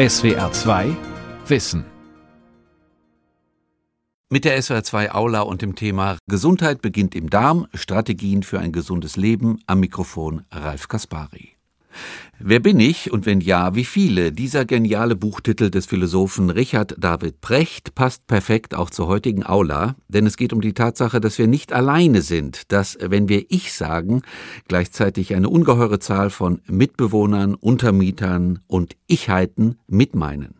SWR 2 Wissen. Mit der SWR 2 Aula und dem Thema Gesundheit beginnt im Darm, Strategien für ein gesundes Leben am Mikrofon Ralf Kaspari. Wer bin ich und wenn ja, wie viele? Dieser geniale Buchtitel des Philosophen Richard David Precht passt perfekt auch zur heutigen Aula, denn es geht um die Tatsache, dass wir nicht alleine sind, dass, wenn wir Ich sagen, gleichzeitig eine ungeheure Zahl von Mitbewohnern, Untermietern und Ichheiten mitmeinen.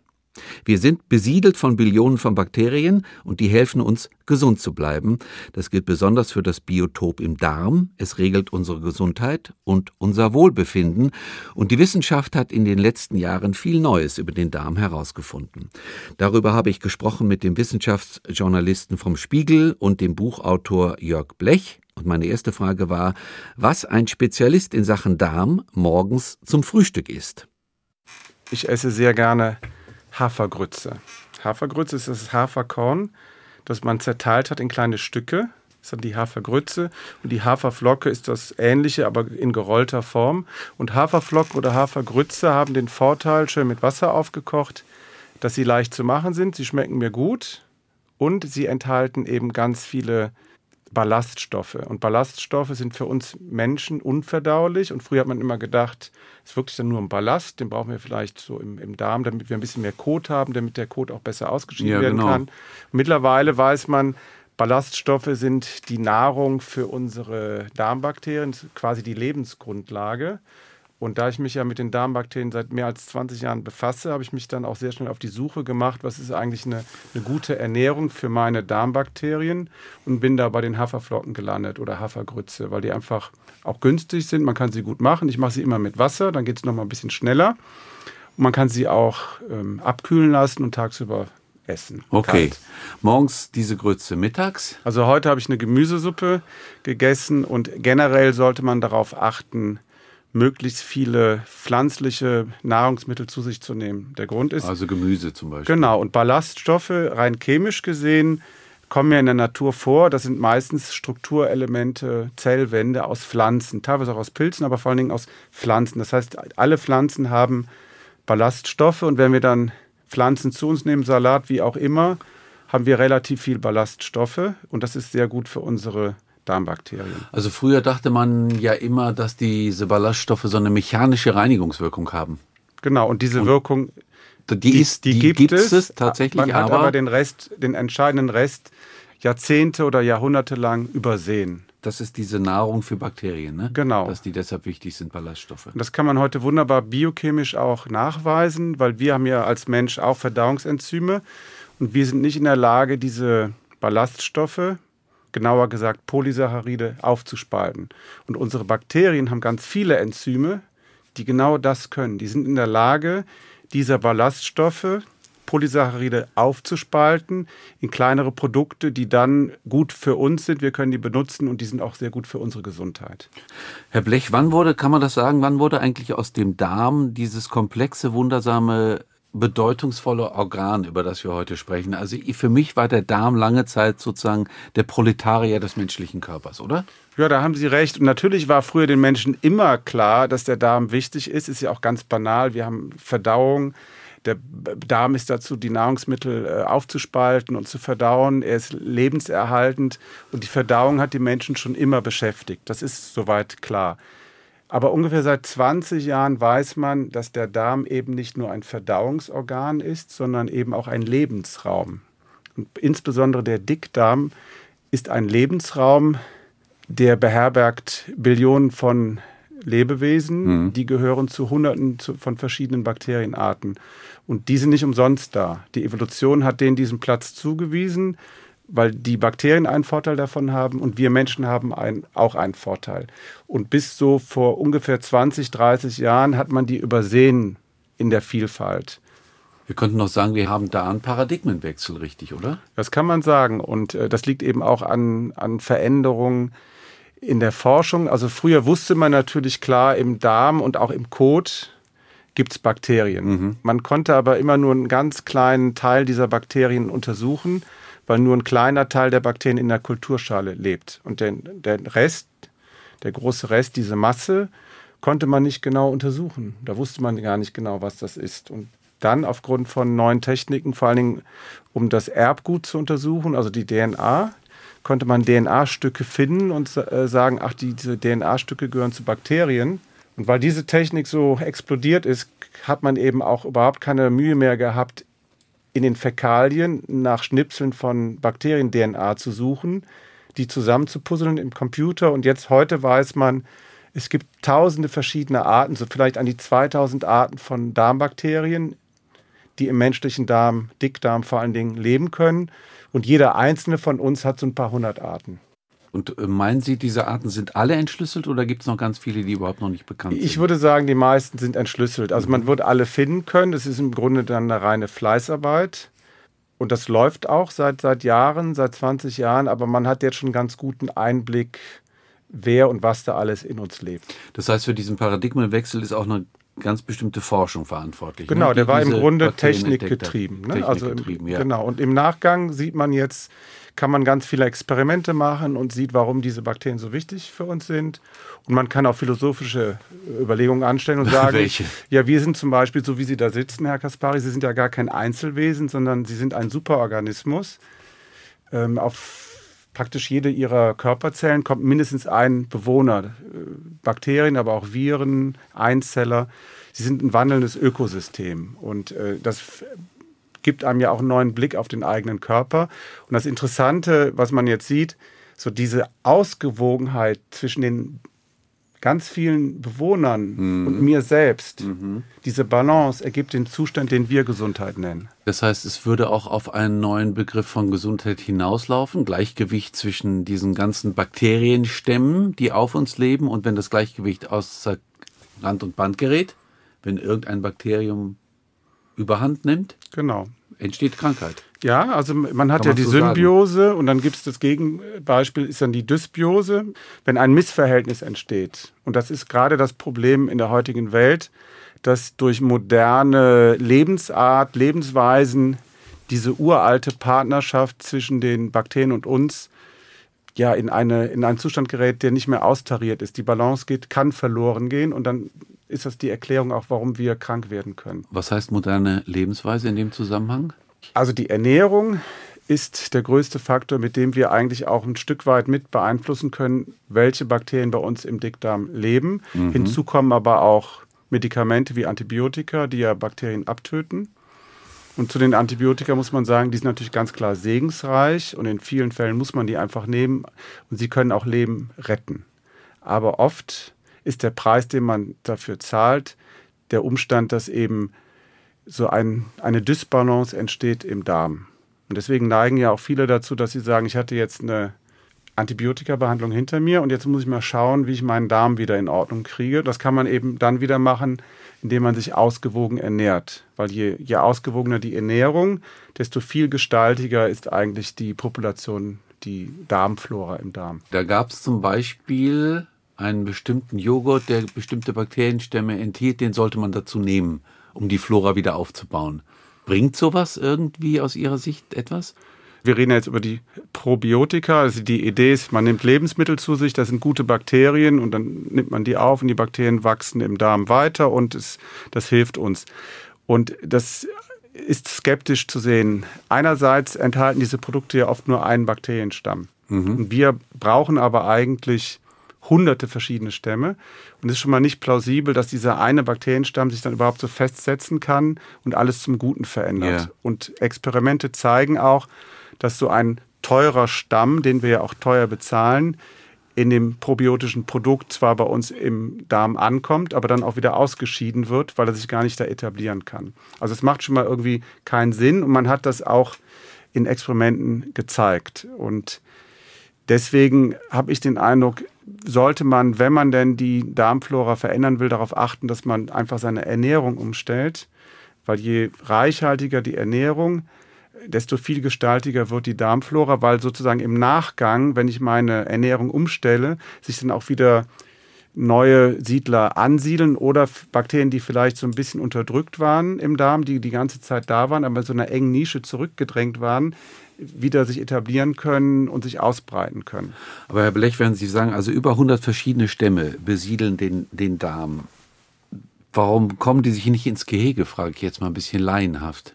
Wir sind besiedelt von Billionen von Bakterien und die helfen uns, gesund zu bleiben. Das gilt besonders für das Biotop im Darm. Es regelt unsere Gesundheit und unser Wohlbefinden. Und die Wissenschaft hat in den letzten Jahren viel Neues über den Darm herausgefunden. Darüber habe ich gesprochen mit dem Wissenschaftsjournalisten vom Spiegel und dem Buchautor Jörg Blech. Und meine erste Frage war, was ein Spezialist in Sachen Darm morgens zum Frühstück isst. Ich esse sehr gerne Hafergrütze. Hafergrütze ist das Haferkorn, das man zerteilt hat in kleine Stücke. Das ist dann die Hafergrütze. Und die Haferflocke ist das ähnliche, aber in gerollter Form. Und Haferflocken oder Hafergrütze haben den Vorteil, schön mit Wasser aufgekocht, dass sie leicht zu machen sind. Sie schmecken mir gut und sie enthalten eben ganz viele Ballaststoffe. Und Ballaststoffe sind für uns Menschen unverdaulich. Und früher hat man immer gedacht, es ist wirklich dann nur ein Ballast, den brauchen wir vielleicht so im, im Darm, damit wir ein bisschen mehr Kot haben, damit der Kot auch besser ausgeschieden ja, werden genau. kann. Mittlerweile weiß man, Ballaststoffe sind die Nahrung für unsere Darmbakterien, quasi die Lebensgrundlage. Und da ich mich ja mit den Darmbakterien seit mehr als 20 Jahren befasse, habe ich mich dann auch sehr schnell auf die Suche gemacht, was ist eigentlich eine, eine gute Ernährung für meine Darmbakterien und bin da bei den Haferflocken gelandet oder Hafergrütze, weil die einfach auch günstig sind. Man kann sie gut machen. Ich mache sie immer mit Wasser, dann geht es nochmal ein bisschen schneller. Und man kann sie auch ähm, abkühlen lassen und tagsüber essen. Okay. Kalt. Morgens diese Grütze, mittags? Also heute habe ich eine Gemüsesuppe gegessen und generell sollte man darauf achten, möglichst viele pflanzliche Nahrungsmittel zu sich zu nehmen. Der Grund ist. Also Gemüse zum Beispiel. Genau. Und Ballaststoffe, rein chemisch gesehen, kommen ja in der Natur vor. Das sind meistens Strukturelemente, Zellwände aus Pflanzen, teilweise auch aus Pilzen, aber vor allen Dingen aus Pflanzen. Das heißt, alle Pflanzen haben Ballaststoffe und wenn wir dann Pflanzen zu uns nehmen, Salat, wie auch immer, haben wir relativ viel Ballaststoffe und das ist sehr gut für unsere Darmbakterien. Also früher dachte man ja immer, dass diese Ballaststoffe so eine mechanische Reinigungswirkung haben. Genau, und diese und Wirkung, die, die, ist, die, die gibt, gibt, es, es tatsächlich. Man hat aber, aber den Rest, den entscheidenden Rest Jahrzehnte oder Jahrhunderte lang übersehen. Das ist diese Nahrung für Bakterien, ne? Genau. Dass die deshalb wichtig sind, Ballaststoffe. Und das kann man heute wunderbar biochemisch auch nachweisen, weil wir haben ja als Mensch auch Verdauungsenzyme und wir sind nicht in der Lage, diese Ballaststoffe genauer gesagt Polysaccharide, aufzuspalten. Und unsere Bakterien haben ganz viele Enzyme, die genau das können. Die sind in der Lage, diese Ballaststoffe, Polysaccharide aufzuspalten in kleinere Produkte, die dann gut für uns sind. Wir können die benutzen und die sind auch sehr gut für unsere Gesundheit. Herr Blech, wann wurde, kann man das sagen, wann wurde eigentlich aus dem Darm dieses komplexe, wundersame bedeutungsvolle Organ, über das wir heute sprechen. Also für mich war der Darm lange Zeit sozusagen der Proletarier des menschlichen Körpers, oder? Ja, da haben Sie recht. Und natürlich war früher den Menschen immer klar, dass der Darm wichtig ist. Ist ja auch ganz banal. Wir haben Verdauung. Der Darm ist dazu, die Nahrungsmittel äh, aufzuspalten und zu verdauen. Er ist lebenserhaltend und die Verdauung hat die Menschen schon immer beschäftigt. Das ist soweit klar. Aber ungefähr seit 20 Jahren weiß man, dass der Darm eben nicht nur ein Verdauungsorgan ist, sondern eben auch ein Lebensraum. Und insbesondere der Dickdarm ist ein Lebensraum, der beherbergt Billionen von Lebewesen, mhm. die gehören zu Hunderten von verschiedenen Bakterienarten. Und die sind nicht umsonst da. Die Evolution hat denen diesen Platz zugewiesen weil die Bakterien einen Vorteil davon haben und wir Menschen haben ein, auch einen Vorteil. Und bis so vor ungefähr 20, 30 Jahren hat man die übersehen in der Vielfalt. Wir könnten noch sagen, wir haben da einen Paradigmenwechsel, richtig, oder? Das kann man sagen. Und äh, das liegt eben auch an, an Veränderungen in der Forschung. Also früher wusste man natürlich klar, im Darm und auch im Kot gibt es Bakterien. Mhm. Man konnte aber immer nur einen ganz kleinen Teil dieser Bakterien untersuchen weil nur ein kleiner Teil der Bakterien in der Kulturschale lebt. Und den, den Rest, der große Rest, diese Masse, konnte man nicht genau untersuchen. Da wusste man gar nicht genau, was das ist. Und dann aufgrund von neuen Techniken, vor allen Dingen um das Erbgut zu untersuchen, also die DNA, konnte man DNA-Stücke finden und äh, sagen, ach, diese DNA-Stücke gehören zu Bakterien. Und weil diese Technik so explodiert ist, hat man eben auch überhaupt keine Mühe mehr gehabt, in den Fäkalien nach Schnipseln von Bakterien-DNA zu suchen, die zusammenzupuzzeln im Computer. Und jetzt heute weiß man, es gibt tausende verschiedene Arten, so vielleicht an die 2000 Arten von Darmbakterien, die im menschlichen Darm, Dickdarm vor allen Dingen leben können. Und jeder einzelne von uns hat so ein paar hundert Arten. Und äh, meinen Sie, diese Arten sind alle entschlüsselt oder gibt es noch ganz viele, die überhaupt noch nicht bekannt sind? Ich würde sagen, die meisten sind entschlüsselt. Also man wird alle finden können. Das ist im Grunde dann eine reine Fleißarbeit. Und das läuft auch seit, seit Jahren, seit 20 Jahren. Aber man hat jetzt schon einen ganz guten Einblick, wer und was da alles in uns lebt. Das heißt, für diesen Paradigmenwechsel ist auch eine ganz bestimmte Forschung verantwortlich. Genau, ne? der war im Grunde technikgetrieben. Ne? also ja. Genau. Und im Nachgang sieht man jetzt, kann man ganz viele Experimente machen und sieht, warum diese Bakterien so wichtig für uns sind. Und man kann auch philosophische Überlegungen anstellen und sagen, Welche? ja, wir sind zum Beispiel, so wie Sie da sitzen, Herr Kaspari, Sie sind ja gar kein Einzelwesen, sondern Sie sind ein Superorganismus. Ähm, auf praktisch jede Ihrer Körperzellen kommt mindestens ein Bewohner, äh, Bakterien, aber auch Viren, Einzeller. Sie sind ein wandelndes Ökosystem. Und äh, das gibt einem ja auch einen neuen Blick auf den eigenen Körper. Und das Interessante, was man jetzt sieht, so diese Ausgewogenheit zwischen den ganz vielen Bewohnern mhm. und mir selbst, mhm. diese Balance ergibt den Zustand, den wir Gesundheit nennen. Das heißt, es würde auch auf einen neuen Begriff von Gesundheit hinauslaufen, Gleichgewicht zwischen diesen ganzen Bakterienstämmen, die auf uns leben und wenn das Gleichgewicht außer Rand und Band gerät, wenn irgendein Bakterium überhand nimmt, genau. entsteht Krankheit. Ja, also man hat Kann ja die so Symbiose sagen. und dann gibt es das Gegenbeispiel, ist dann die Dysbiose, wenn ein Missverhältnis entsteht. Und das ist gerade das Problem in der heutigen Welt, dass durch moderne Lebensart, Lebensweisen diese uralte Partnerschaft zwischen den Bakterien und uns ja in, eine, in einen Zustand gerät, der nicht mehr austariert ist. Die Balance geht, kann verloren gehen und dann ist das die Erklärung auch, warum wir krank werden können. Was heißt moderne Lebensweise in dem Zusammenhang? Also die Ernährung ist der größte Faktor, mit dem wir eigentlich auch ein Stück weit mit beeinflussen können, welche Bakterien bei uns im Dickdarm leben. Mhm. Hinzu kommen aber auch Medikamente wie Antibiotika, die ja Bakterien abtöten. Und zu den Antibiotika muss man sagen, die sind natürlich ganz klar segensreich und in vielen Fällen muss man die einfach nehmen und sie können auch Leben retten. Aber oft ist der Preis, den man dafür zahlt, der Umstand, dass eben so ein, eine Dysbalance entsteht im Darm. Und deswegen neigen ja auch viele dazu, dass sie sagen, ich hatte jetzt eine Antibiotika-Behandlung hinter mir und jetzt muss ich mal schauen, wie ich meinen Darm wieder in Ordnung kriege. Das kann man eben dann wieder machen, indem man sich ausgewogen ernährt. Weil je, je ausgewogener die Ernährung, desto viel gestaltiger ist eigentlich die Population, die Darmflora im Darm. Da gab es zum Beispiel einen bestimmten Joghurt, der bestimmte Bakterienstämme enthielt, den sollte man dazu nehmen, um die Flora wieder aufzubauen. Bringt sowas irgendwie aus Ihrer Sicht etwas? Wir reden jetzt über die Probiotika. Also die Idee ist, man nimmt Lebensmittel zu sich, das sind gute Bakterien und dann nimmt man die auf und die Bakterien wachsen im Darm weiter und es, das hilft uns. Und das ist skeptisch zu sehen. Einerseits enthalten diese Produkte ja oft nur einen Bakterienstamm. Mhm. Wir brauchen aber eigentlich hunderte verschiedene Stämme. Und es ist schon mal nicht plausibel, dass dieser eine Bakterienstamm sich dann überhaupt so festsetzen kann und alles zum Guten verändert. Yeah. Und Experimente zeigen auch, dass so ein teurer Stamm, den wir ja auch teuer bezahlen, in dem probiotischen Produkt zwar bei uns im Darm ankommt, aber dann auch wieder ausgeschieden wird, weil er sich gar nicht da etablieren kann. Also es macht schon mal irgendwie keinen Sinn und man hat das auch in Experimenten gezeigt. Und deswegen habe ich den Eindruck, sollte man, wenn man denn die Darmflora verändern will, darauf achten, dass man einfach seine Ernährung umstellt. Weil je reichhaltiger die Ernährung, desto viel gestaltiger wird die Darmflora, weil sozusagen im Nachgang, wenn ich meine Ernährung umstelle, sich dann auch wieder neue Siedler ansiedeln oder Bakterien, die vielleicht so ein bisschen unterdrückt waren im Darm, die die ganze Zeit da waren, aber in so einer engen Nische zurückgedrängt waren, wieder sich etablieren können und sich ausbreiten können. Aber Herr Blech, wenn Sie sagen, also über 100 verschiedene Stämme besiedeln den, den Darm, Warum kommen die sich nicht ins Gehege, frage ich jetzt mal ein bisschen laienhaft.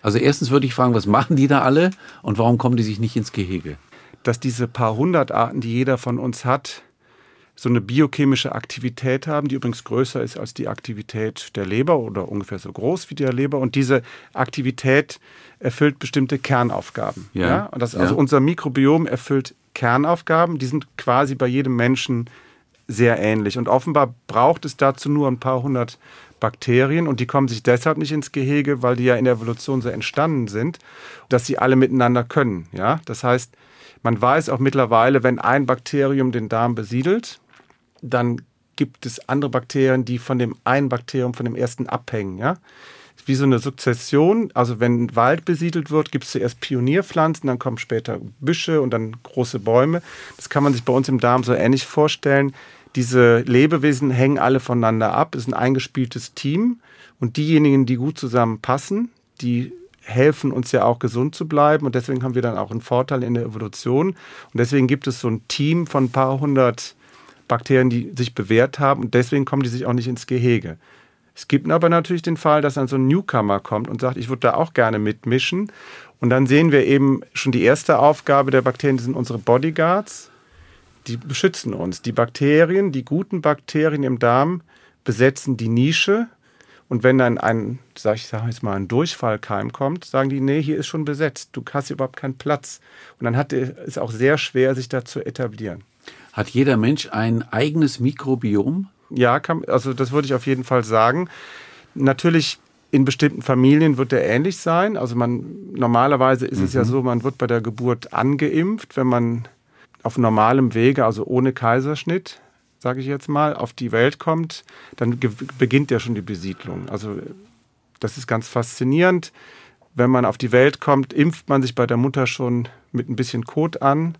Also erstens würde ich fragen, was machen die da alle und warum kommen die sich nicht ins Gehege? Dass diese paar hundert Arten, die jeder von uns hat, so eine biochemische Aktivität haben, die übrigens größer ist als die Aktivität der Leber oder ungefähr so groß wie der Leber. Und diese Aktivität erfüllt bestimmte Kernaufgaben. Ja. ja? Und das, also ja. unser Mikrobiom erfüllt Kernaufgaben, die sind quasi bei jedem Menschen sehr ähnlich. Und offenbar braucht es dazu nur ein paar hundert Bakterien und die kommen sich deshalb nicht ins Gehege, weil die ja in der Evolution so entstanden sind, dass sie alle miteinander können. Ja? Das heißt, man weiß auch mittlerweile, wenn ein Bakterium den Darm besiedelt, dann gibt es andere Bakterien, die von dem einen Bakterium, von dem ersten abhängen. Ja? Wie so eine Sukzession. Also wenn Wald besiedelt wird, gibt es zuerst Pionierpflanzen, dann kommen später Büsche und dann große Bäume. Das kann man sich bei uns im Darm so ähnlich vorstellen. Diese Lebewesen hängen alle voneinander ab, es ist ein eingespieltes Team. Und diejenigen, die gut zusammenpassen, die helfen uns ja auch gesund zu bleiben. Und deswegen haben wir dann auch einen Vorteil in der Evolution. Und deswegen gibt es so ein Team von ein paar hundert Bakterien, die sich bewährt haben und deswegen kommen die sich auch nicht ins Gehege. Es gibt aber natürlich den Fall, dass dann so ein Newcomer kommt und sagt, ich würde da auch gerne mitmischen. Und dann sehen wir eben schon die erste Aufgabe der Bakterien, die sind unsere Bodyguards. Die beschützen uns. Die Bakterien, die guten Bakterien im Darm besetzen die Nische. Und wenn dann ein, sag ich sag jetzt mal, ein Durchfallkeim kommt, sagen die, nee, hier ist schon besetzt. Du hast hier überhaupt keinen Platz. Und dann hat es auch sehr schwer, sich da zu etablieren. Hat jeder Mensch ein eigenes Mikrobiom? Ja, kann, also das würde ich auf jeden Fall sagen. Natürlich in bestimmten Familien wird der ähnlich sein. Also man normalerweise ist mhm. es ja mhm. so, man wird bei der Geburt angeimpft, wenn man auf normalem Wege, also ohne Kaiserschnitt, sage ich jetzt mal, auf die Welt kommt, dann beginnt ja schon die Besiedlung. Also das ist ganz faszinierend. Wenn man auf die Welt kommt, impft man sich bei der Mutter schon mit ein bisschen Kot an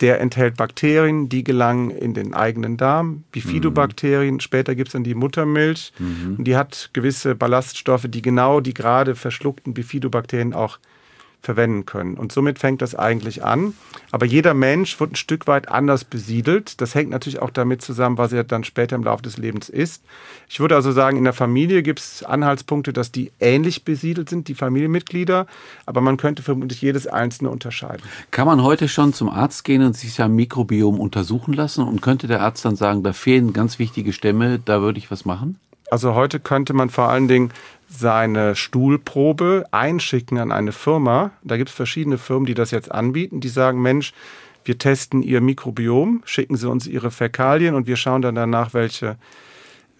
der enthält Bakterien, die gelangen in den eigenen Darm, Bifidobakterien. Mhm. Später gibt es dann die Muttermilch. Mhm. Und die hat gewisse Ballaststoffe, die genau die gerade verschluckten Bifidobakterien auch verwenden können. Und somit fängt das eigentlich an. Aber jeder Mensch wird ein Stück weit anders besiedelt. Das hängt natürlich auch damit zusammen, was er dann später im Laufe des Lebens ist. Ich würde also sagen, in der Familie gibt es Anhaltspunkte, dass die ähnlich besiedelt sind, die Familienmitglieder. Aber man könnte vermutlich jedes einzelne unterscheiden. Kann man heute schon zum Arzt gehen und sich sein Mikrobiom untersuchen lassen? Und könnte der Arzt dann sagen, da fehlen ganz wichtige Stämme, da würde ich was machen? Also heute könnte man vor allen Dingen seine Stuhlprobe einschicken an eine Firma. Da gibt es verschiedene Firmen, die das jetzt anbieten, die sagen, Mensch, wir testen Ihr Mikrobiom, schicken Sie uns Ihre Fäkalien und wir schauen dann danach, welche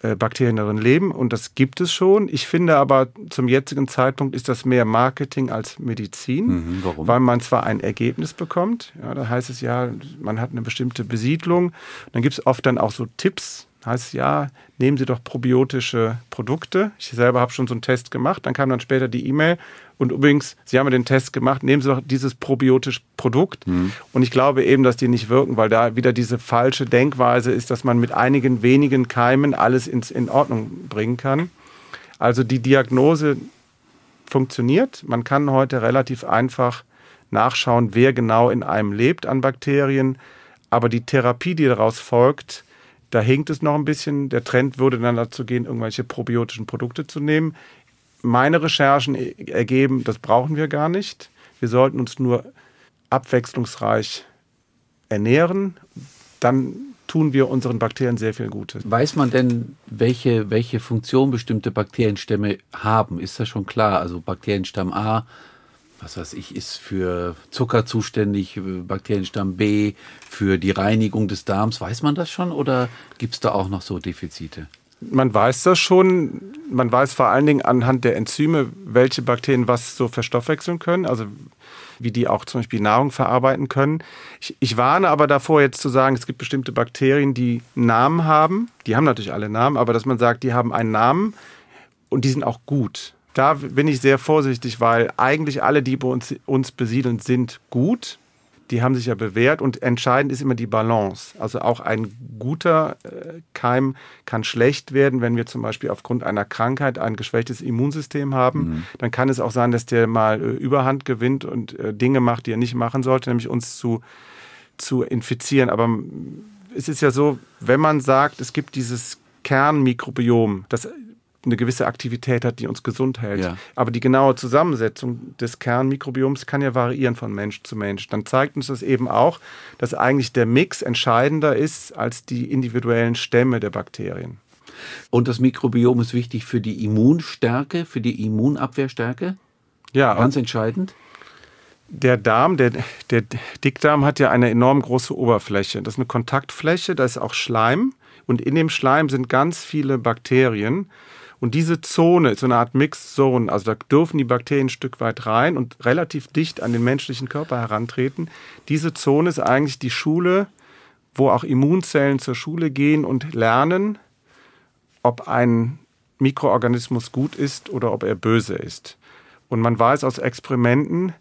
äh, Bakterien darin leben. Und das gibt es schon. Ich finde aber, zum jetzigen Zeitpunkt ist das mehr Marketing als Medizin, mhm, warum? weil man zwar ein Ergebnis bekommt, ja, da heißt es ja, man hat eine bestimmte Besiedlung. Dann gibt es oft dann auch so Tipps, heißt ja, nehmen Sie doch probiotische Produkte. Ich selber habe schon so einen Test gemacht. Dann kam dann später die E-Mail. Und übrigens, Sie haben ja den Test gemacht, nehmen Sie doch dieses probiotische Produkt. Mhm. Und ich glaube eben, dass die nicht wirken, weil da wieder diese falsche Denkweise ist, dass man mit einigen wenigen Keimen alles ins, in Ordnung bringen kann. Also die Diagnose funktioniert. Man kann heute relativ einfach nachschauen, wer genau in einem lebt an Bakterien. Aber die Therapie, die daraus folgt, da hinkt es noch ein bisschen. Der Trend würde dann dazu gehen, irgendwelche probiotischen Produkte zu nehmen. Meine Recherchen ergeben, das brauchen wir gar nicht. Wir sollten uns nur abwechslungsreich ernähren. Dann tun wir unseren Bakterien sehr viel Gutes. Weiß man denn, welche, welche Funktion bestimmte Bakterienstämme haben? Ist das schon klar? Also Bakterienstamm A was weiß ich, ist für Zucker zuständig, äh, Bakterienstamm B, für die Reinigung des Darms. Weiß man das schon oder gibt es da auch noch so Defizite? Man weiß das schon. Man weiß vor allen Dingen anhand der Enzyme, welche Bakterien was so verstoffwechseln können, also wie die auch zum Beispiel Nahrung verarbeiten können. Ich, ich warne aber davor, jetzt zu sagen, es gibt bestimmte Bakterien, die Namen haben. Die haben natürlich alle Namen, aber dass man sagt, die haben einen Namen und die sind auch gut da bin ich sehr vorsichtig, weil eigentlich alle, die bei uns, uns besiedeln, sind gut. Die haben sich ja bewährt und entscheidend ist immer die Balance. Also auch ein guter äh, Keim kann schlecht werden, wenn wir zum Beispiel aufgrund einer Krankheit ein geschwächtes Immunsystem haben. Mhm. Dann kann es auch sein, dass der mal äh, Überhand gewinnt und äh, Dinge macht, die er nicht machen sollte, nämlich uns zu, zu infizieren. Aber es ist ja so, wenn man sagt, es gibt dieses Kernmikrobiom, das eine gewisse Aktivität hat, die uns gesund hält. Ja. Aber die genaue Zusammensetzung des Kernmikrobioms kann ja variieren von Mensch zu Mensch. Dann zeigt uns das eben auch, dass eigentlich der Mix entscheidender ist als die individuellen Stämme der Bakterien. Und das Mikrobiom ist wichtig für die Immunstärke, für die Immunabwehrstärke? Ja. Ganz entscheidend? Der Darm, der, der Dickdarm hat ja eine enorm große Oberfläche. Das ist eine Kontaktfläche, da ist auch Schleim. Und in dem Schleim sind ganz viele Bakterien. Und diese Zone ist so eine Art Mixed Zone. Also da dürfen die Bakterien ein Stück weit rein und relativ dicht an den menschlichen Körper herantreten. Diese Zone ist eigentlich die Schule, wo auch Immunzellen zur Schule gehen und lernen, ob ein Mikroorganismus gut ist oder ob er böse ist. Und man weiß aus Experimenten,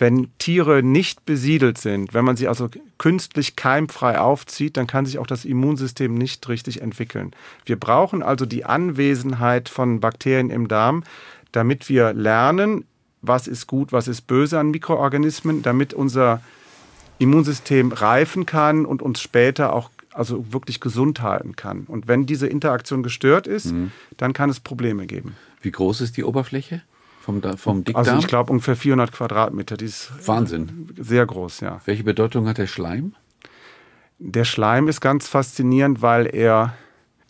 wenn Tiere nicht besiedelt sind, wenn man sie also künstlich keimfrei aufzieht, dann kann sich auch das Immunsystem nicht richtig entwickeln. Wir brauchen also die Anwesenheit von Bakterien im Darm, damit wir lernen, was ist gut, was ist böse an Mikroorganismen, damit unser Immunsystem reifen kann und uns später auch also wirklich gesund halten kann. Und wenn diese Interaktion gestört ist, mhm. dann kann es Probleme geben. Wie groß ist die Oberfläche? Vom, vom Dickdarm? Also ich glaube ungefähr 400 Quadratmeter. Die ist Wahnsinn. Sehr groß, ja. Welche Bedeutung hat der Schleim? Der Schleim ist ganz faszinierend, weil er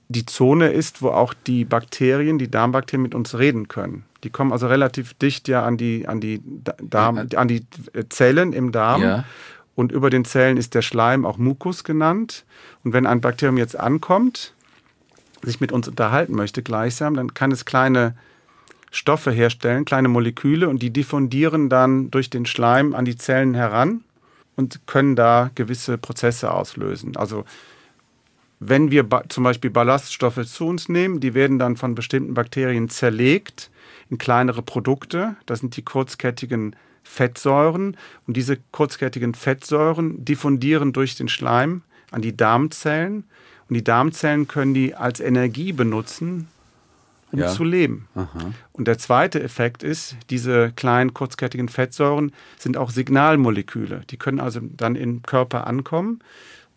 die Zone ist, wo auch die Bakterien, die Darmbakterien mit uns reden können. Die kommen also relativ dicht ja an die, an die, Darm, an die Zellen im Darm. Ja. Und über den Zellen ist der Schleim auch Mukus genannt. Und wenn ein Bakterium jetzt ankommt, sich mit uns unterhalten möchte gleichsam, dann kann es kleine Stoffe herstellen, kleine Moleküle, und die diffundieren dann durch den Schleim an die Zellen heran und können da gewisse Prozesse auslösen. Also wenn wir zum Beispiel Ballaststoffe zu uns nehmen, die werden dann von bestimmten Bakterien zerlegt in kleinere Produkte. Das sind die kurzkettigen Fettsäuren. Und diese kurzkettigen Fettsäuren diffundieren durch den Schleim an die Darmzellen. Und die Darmzellen können die als Energie benutzen, um ja. zu leben. Aha. Und der zweite Effekt ist, diese kleinen kurzkettigen Fettsäuren sind auch Signalmoleküle. Die können also dann im Körper ankommen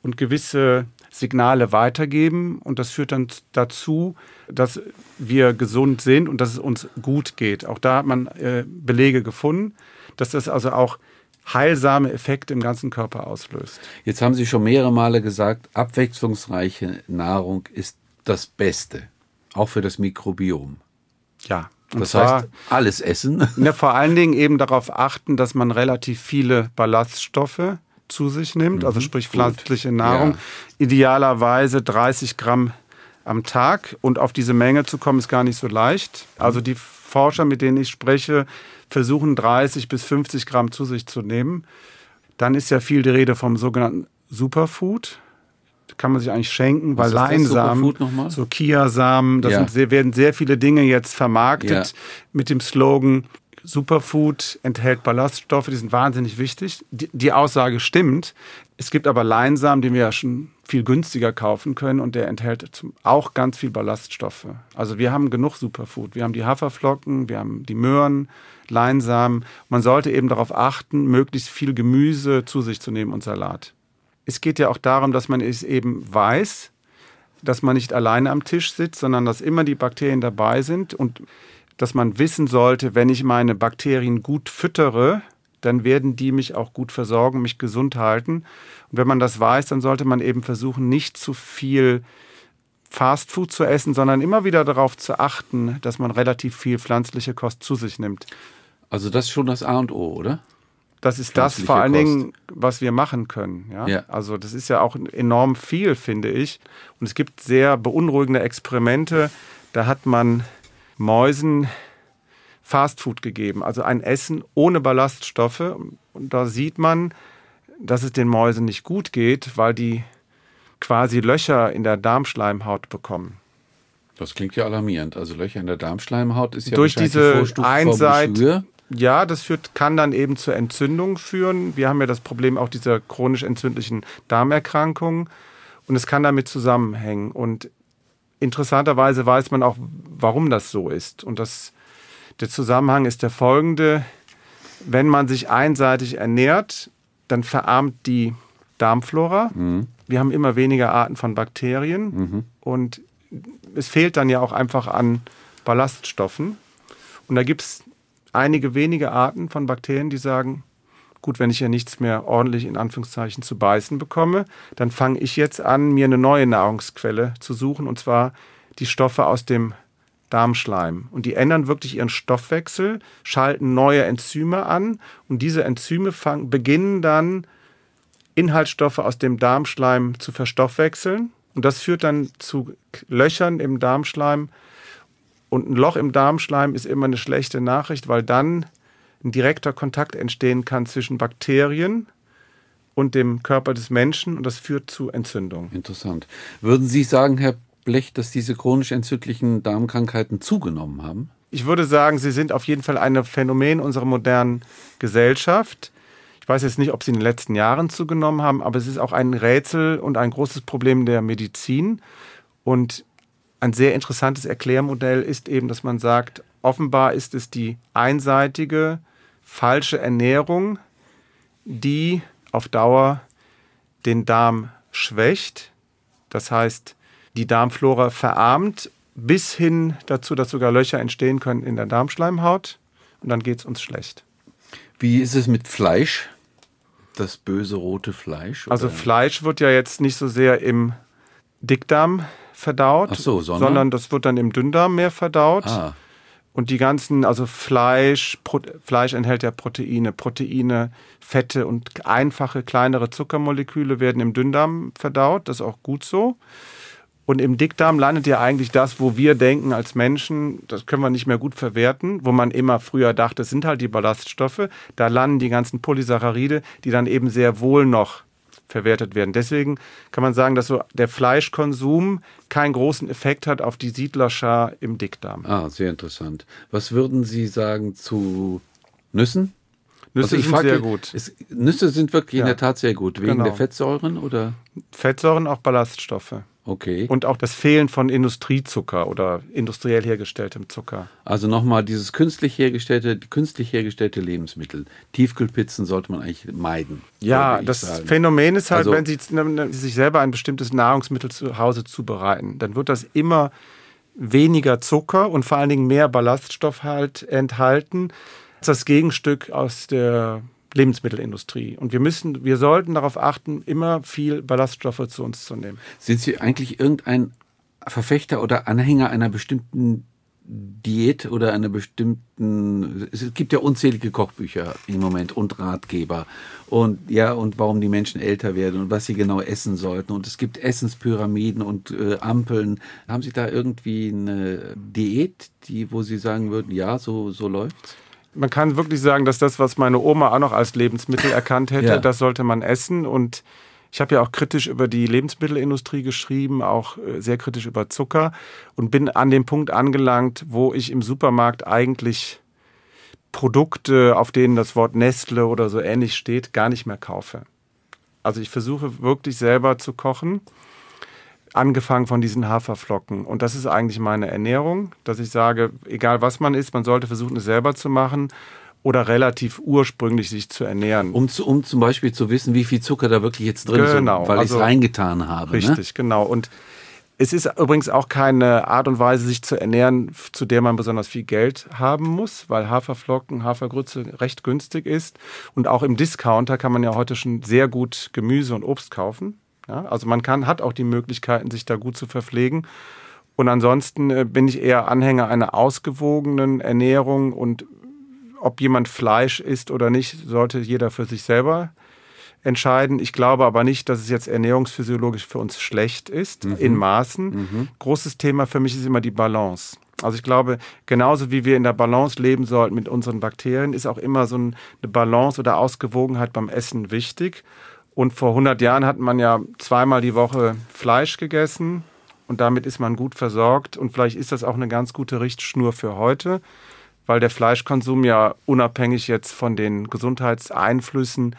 und gewisse Signale weitergeben. Und das führt dann dazu, dass wir gesund sind und dass es uns gut geht. Auch da hat man äh, Belege gefunden, dass das also auch heilsame Effekte im ganzen Körper auslöst. Jetzt haben Sie schon mehrere Male gesagt, abwechslungsreiche Nahrung ist das Beste auch für das Mikrobiom. Ja. Das heißt, alles essen. Ne, vor allen Dingen eben darauf achten, dass man relativ viele Ballaststoffe zu sich nimmt, also mhm, also sprich pflanzliche Nahrung. Ja. Idealerweise 30 Gramm am Tag. Und auf diese Menge zu kommen, ist gar nicht so leicht. Also die Forscher, mit denen ich spreche, versuchen 30 bis 50 Gramm zu sich zu nehmen. Dann ist ja viel die Rede vom sogenannten Superfood kann man sich eigentlich schenken, weil Leinsamen, so Kiasamen, das ja. sind, werden sehr viele Dinge jetzt vermarktet ja. mit dem Slogan Superfood enthält Ballaststoffe, die sind wahnsinnig wichtig. Die, die, Aussage stimmt. Es gibt aber Leinsamen, den wir ja schon viel günstiger kaufen können und der enthält auch ganz viel Ballaststoffe. Also wir haben genug Superfood. Wir haben die Haferflocken, wir haben die Möhren, Leinsamen. Man sollte eben darauf achten, möglichst viel Gemüse zu sich zu nehmen und Salat es geht ja auch darum, dass man es eben weiß, dass man nicht alleine am Tisch sitzt, sondern dass immer die Bakterien dabei sind und dass man wissen sollte, wenn ich meine Bakterien gut füttere, dann werden die mich auch gut versorgen, mich gesund halten. Und wenn man das weiß, dann sollte man eben versuchen, nicht zu viel Fastfood zu essen, sondern immer wieder darauf zu achten, dass man relativ viel pflanzliche Kost zu sich nimmt. Also das ist schon das A und O, oder? Das ist das vor allen Kost. Dingen, was wir machen können. Ja? ja? Also das ist ja auch enorm viel, finde ich. Und es gibt sehr beunruhigende Experimente. Da hat man Mäusen Fastfood gegeben, also ein Essen ohne Ballaststoffe. Und da sieht man, dass es den Mäusen nicht gut geht, weil die quasi Löcher in der Darmschleimhaut bekommen. Das klingt ja alarmierend. Also Löcher in der Darmschleimhaut ist ja durch diese einseit ja, das führt, kann dann eben zur Entzündung führen. Wir haben ja das Problem auch dieser chronisch entzündlichen Darmerkrankungen und es kann damit zusammenhängen. Und interessanterweise weiß man auch, warum das so ist. Und das, der Zusammenhang ist der folgende. Wenn man sich einseitig ernährt, dann verarmt die Darmflora. Mhm. Wir haben immer weniger Arten von Bakterien mhm. und es fehlt dann ja auch einfach an Ballaststoffen. Und da gibt es einige wenige Arten von Bakterien, die sagen, gut, wenn ich ja nichts mehr ordentlich in Anführungszeichen zu beißen bekomme, dann fange ich jetzt an, mir eine neue Nahrungsquelle zu suchen, und zwar die Stoffe aus dem Darmschleim. Und die ändern wirklich ihren Stoffwechsel, schalten neue Enzyme an und diese Enzyme fang, beginnen dann Inhaltsstoffe aus dem Darmschleim zu verstoffwechseln. Und das führt dann zu Löchern im Darmschleim. Und ein Loch im Darmschleim ist immer eine schlechte Nachricht, weil dann ein direkter Kontakt entstehen kann zwischen Bakterien und dem Körper des Menschen und das führt zu Entzündung. Interessant. Würden Sie sagen, Herr Blech, dass diese chronisch entzündlichen Darmkrankheiten zugenommen haben? Ich würde sagen, sie sind auf jeden Fall ein Phänomen unserer modernen Gesellschaft. Ich weiß jetzt nicht, ob sie in den letzten Jahren zugenommen haben, aber es ist auch ein Rätsel und ein großes Problem der Medizin. Und ein sehr interessantes Erklärmodell ist eben, dass man sagt, offenbar ist es die einseitige, falsche Ernährung, die auf Dauer den Darm schwächt. Das heißt, die Darmflora verarmt, bis hin dazu, dass sogar Löcher entstehen können in der Darmschleimhaut. Und dann geht es uns schlecht. Wie ist es mit Fleisch? Das böse rote Fleisch? Also oder? Also Fleisch wird ja jetzt nicht so sehr im Dickdarm verdaut, so, sondern? sondern? das wird dann im Dünndarm mehr verdaut. Ah. Und die ganzen, also Fleisch, Pro, Fleisch enthält ja Proteine, Proteine, Fette und einfache kleinere Zuckermoleküle werden im Dünndarm verdaut. Das ist auch gut so. Und im Dickdarm landet ja eigentlich das, wo wir denken als Menschen, das können wir nicht mehr gut verwerten, wo man immer früher dachte, es sind halt die Ballaststoffe. Da landen die ganzen Polysaccharide, die dann eben sehr wohl noch verwertet werden. Deswegen kann man sagen, dass so der Fleischkonsum keinen großen Effekt hat auf die Siedlerschar im Dickdarm. Ah, sehr interessant. Was würden Sie sagen zu Nüssen? Nüsse also sind frage, sehr gut. Es, Nüsse sind wirklich ja. in der Tat sehr gut. Wegen genau. der Fettsäuren oder? Fettsäuren, auch Ballaststoffe. Okay. Und auch das Fehlen von Industriezucker oder industriell hergestelltem Zucker. Also nochmal dieses künstlich hergestellte, künstlich hergestellte Lebensmittel. Tiefkühlpizzen sollte man eigentlich meiden. Ja, das sagen. Phänomen ist halt, also, wenn Sie sich selber ein bestimmtes Nahrungsmittel zu Hause zubereiten, dann wird das immer weniger Zucker und vor allen Dingen mehr Ballaststoff halt enthalten. Das Gegenstück aus der Lebensmittelindustrie. Und wir müssen, wir sollten darauf achten, immer viel Ballaststoffe zu uns zu nehmen. Sind Sie eigentlich irgendein Verfechter oder Anhänger einer bestimmten Diät oder einer bestimmten, es gibt ja unzählige Kochbücher im Moment und Ratgeber und ja, und warum die Menschen älter werden und was sie genau essen sollten und es gibt Essenspyramiden und äh, Ampeln. Haben Sie da irgendwie eine Diät, die, wo Sie sagen würden, ja, so, so läuft's? Man kann wirklich sagen, dass das, was meine Oma auch noch als Lebensmittel erkannt hätte, ja. das sollte man essen. Und ich habe ja auch kritisch über die Lebensmittelindustrie geschrieben, auch äh, sehr kritisch über Zucker und bin an dem Punkt angelangt, wo ich im Supermarkt eigentlich Produkte, auf denen das Wort Nestle oder so ähnlich steht, gar nicht mehr kaufe. Also ich versuche wirklich selber zu kochen angefangen von diesen Haferflocken. Und das ist eigentlich meine Ernährung, dass ich sage, egal was man isst, man sollte versuchen, es selber zu machen oder relativ ursprünglich sich zu ernähren. Um, zu, um zum Beispiel zu wissen, wie viel Zucker da wirklich jetzt drin genau, ist, weil also, ich es reingetan habe. Ne? Richtig, ne? genau. Und es ist übrigens auch keine Art und Weise, sich zu ernähren, zu der man besonders viel Geld haben muss, weil Haferflocken, Hafergrütze recht günstig ist. Und auch im Discounter kann man ja heute schon sehr gut Gemüse und Obst kaufen. Ja, also man kann, hat auch die Möglichkeiten, sich da gut zu verpflegen. Und ansonsten äh, bin ich eher Anhänger einer ausgewogenen Ernährung und ob jemand Fleisch isst oder nicht, sollte jeder für sich selber entscheiden. Ich glaube aber nicht, dass es jetzt ernährungsphysiologisch für uns schlecht ist, mhm. in Maßen. Mhm. Großes Thema für mich ist immer die Balance. Also ich glaube, genauso wie wir in der Balance leben sollten mit unseren Bakterien, ist auch immer so eine Balance oder Ausgewogenheit beim Essen wichtig. Und vor 100 Jahren hat man ja zweimal die Woche Fleisch gegessen und damit ist man gut versorgt. Und vielleicht ist das auch eine ganz gute Richtschnur für heute, weil der Fleischkonsum ja unabhängig jetzt von den Gesundheitseinflüssen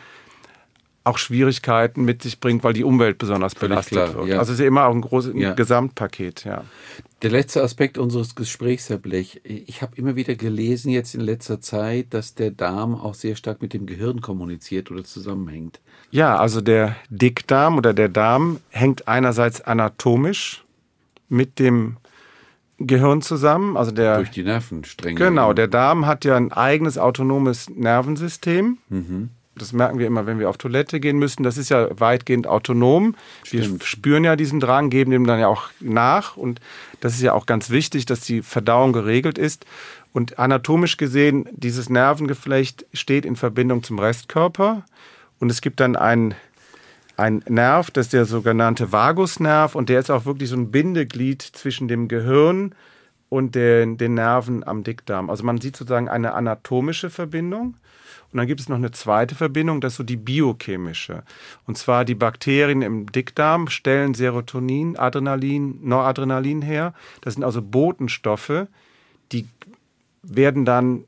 auch Schwierigkeiten mit sich bringt, weil die Umwelt besonders belastet klar, wird. Ja. Also es ist immer auch ein großes ja. Gesamtpaket, ja. Der letzte Aspekt unseres Gesprächs, Herr Blech. Ich habe immer wieder gelesen jetzt in letzter Zeit, dass der Darm auch sehr stark mit dem Gehirn kommuniziert oder zusammenhängt. Ja, also der Dickdarm oder der Darm hängt einerseits anatomisch mit dem Gehirn zusammen. Also der, Durch die Nervenstränge. Genau, der Darm hat ja ein eigenes autonomes Nervensystem. Mhm. Das merken wir immer, wenn wir auf Toilette gehen müssen. Das ist ja weitgehend autonom. Stimmt. Wir spüren ja diesen Drang, geben dem dann ja auch nach. Und das ist ja auch ganz wichtig, dass die Verdauung geregelt ist. Und anatomisch gesehen, dieses Nervengeflecht steht in Verbindung zum Restkörper. Und es gibt dann einen ein Nerv, das ist der sogenannte Vagusnerv und der ist auch wirklich so ein Bindeglied zwischen dem Gehirn und den, den Nerven am Dickdarm. Also man sieht sozusagen eine anatomische Verbindung. Und dann gibt es noch eine zweite Verbindung, das ist so die biochemische. Und zwar die Bakterien im Dickdarm stellen Serotonin, Adrenalin, Noradrenalin her. Das sind also Botenstoffe, die werden dann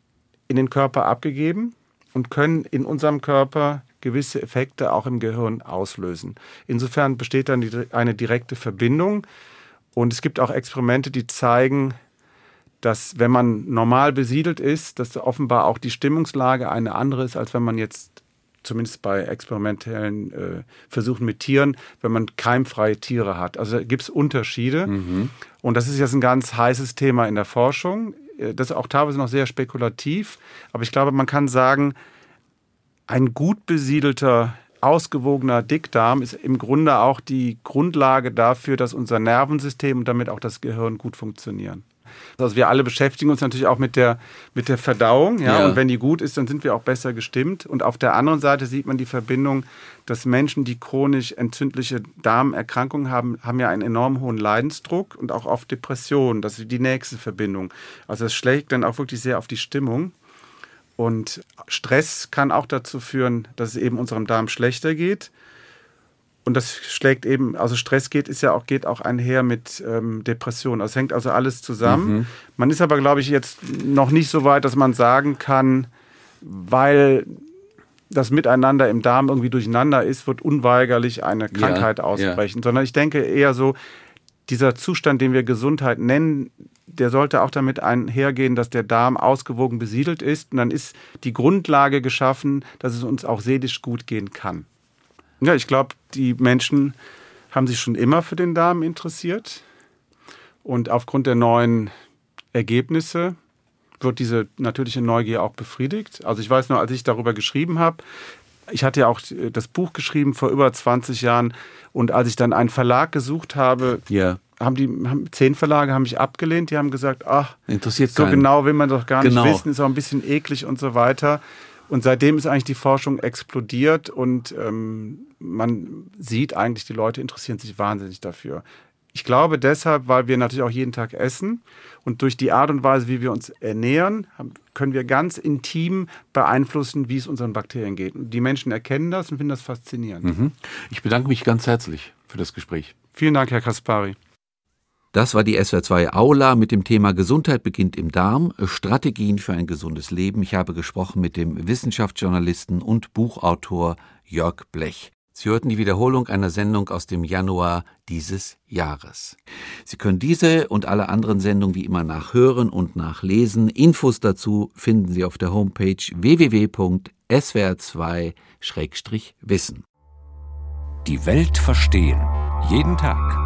in den Körper abgegeben und können in unserem Körper gewisse Effekte auch im Gehirn auslösen. Insofern besteht dann eine direkte Verbindung. Und es gibt auch Experimente, die zeigen, dass wenn man normal besiedelt ist, dass offenbar auch die Stimmungslage eine andere ist, als wenn man jetzt zumindest bei experimentellen äh, Versuchen mit Tieren, wenn man keimfreie Tiere hat. Also gibt es Unterschiede. Mhm. Und das ist jetzt ein ganz heißes Thema in der Forschung. Äh, das ist auch teilweise noch sehr spekulativ. Aber ich glaube, man kann sagen, ein gut besiedelter, ausgewogener Dickdarm ist im Grunde auch die Grundlage dafür, dass unser Nervensystem und damit auch das Gehirn gut funktionieren. Also wir alle beschäftigen uns natürlich auch mit der, mit der Verdauung. Ja? ja? Und wenn die gut ist, dann sind wir auch besser gestimmt. Und auf der anderen Seite sieht man die Verbindung, dass Menschen, die chronisch entzündliche Darmerkrankungen haben, haben ja einen enorm hohen Leidensdruck und auch auf Depressionen. Das ist die nächste Verbindung. Also es schlägt dann auch wirklich sehr auf die Stimmung. Und Stress kann auch dazu führen, dass es eben unserem Darm schlechter geht. Und das schlägt eben, also Stress geht, ist ja auch, geht auch einher mit ähm, Depression. Also hängt also alles zusammen. Mhm. Man ist aber, glaube ich, jetzt noch nicht so weit, dass man sagen kann, weil das Miteinander im Darm irgendwie durcheinander ist, wird unweigerlich eine Krankheit ja, ausbrechen. Ja. Sondern ich denke eher so, dieser Zustand, den wir Gesundheit nennen, der sollte auch damit einhergehen, dass der Darm ausgewogen besiedelt ist. Und dann ist die Grundlage geschaffen, dass es uns auch seelisch gut gehen kann. Ja, ich glaube, die Menschen haben sich schon immer für den Darm interessiert. Und aufgrund der neuen Ergebnisse wird diese natürliche Neugier auch befriedigt. Also ich weiß nur, als ich darüber geschrieben habe, ich hatte ja auch das Buch geschrieben vor über 20 Jahren und als ich dann einen Verlag gesucht habe, ja haben die haben, zehn Verlage haben mich abgelehnt, die haben gesagt, ach, interessiert so keinen. genau will man doch gar genau. nicht wissen, ist auch ein bisschen eklig und so weiter. Und seitdem ist eigentlich die Forschung explodiert und ähm, man sieht eigentlich, die Leute interessieren sich wahnsinnig dafür. Ich glaube deshalb, weil wir natürlich auch jeden Tag essen und durch die Art und Weise, wie wir uns ernähren, können wir ganz intim beeinflussen, wie es unseren Bakterien geht. Und die Menschen erkennen das und finden das faszinierend. Mhm. Ich bedanke mich ganz herzlich für das Gespräch. Vielen Dank, Herr Kaspari. Das war die SWR2 Aula mit dem Thema Gesundheit beginnt im Darm, Strategien für ein gesundes Leben. Ich habe gesprochen mit dem Wissenschaftsjournalisten und Buchautor Jörg Blech. Sie hörten die Wiederholung einer Sendung aus dem Januar dieses Jahres. Sie können diese und alle anderen Sendungen wie immer nachhören und nachlesen. Infos dazu finden Sie auf der Homepage www.swr2-wissen. Die Welt verstehen. Jeden Tag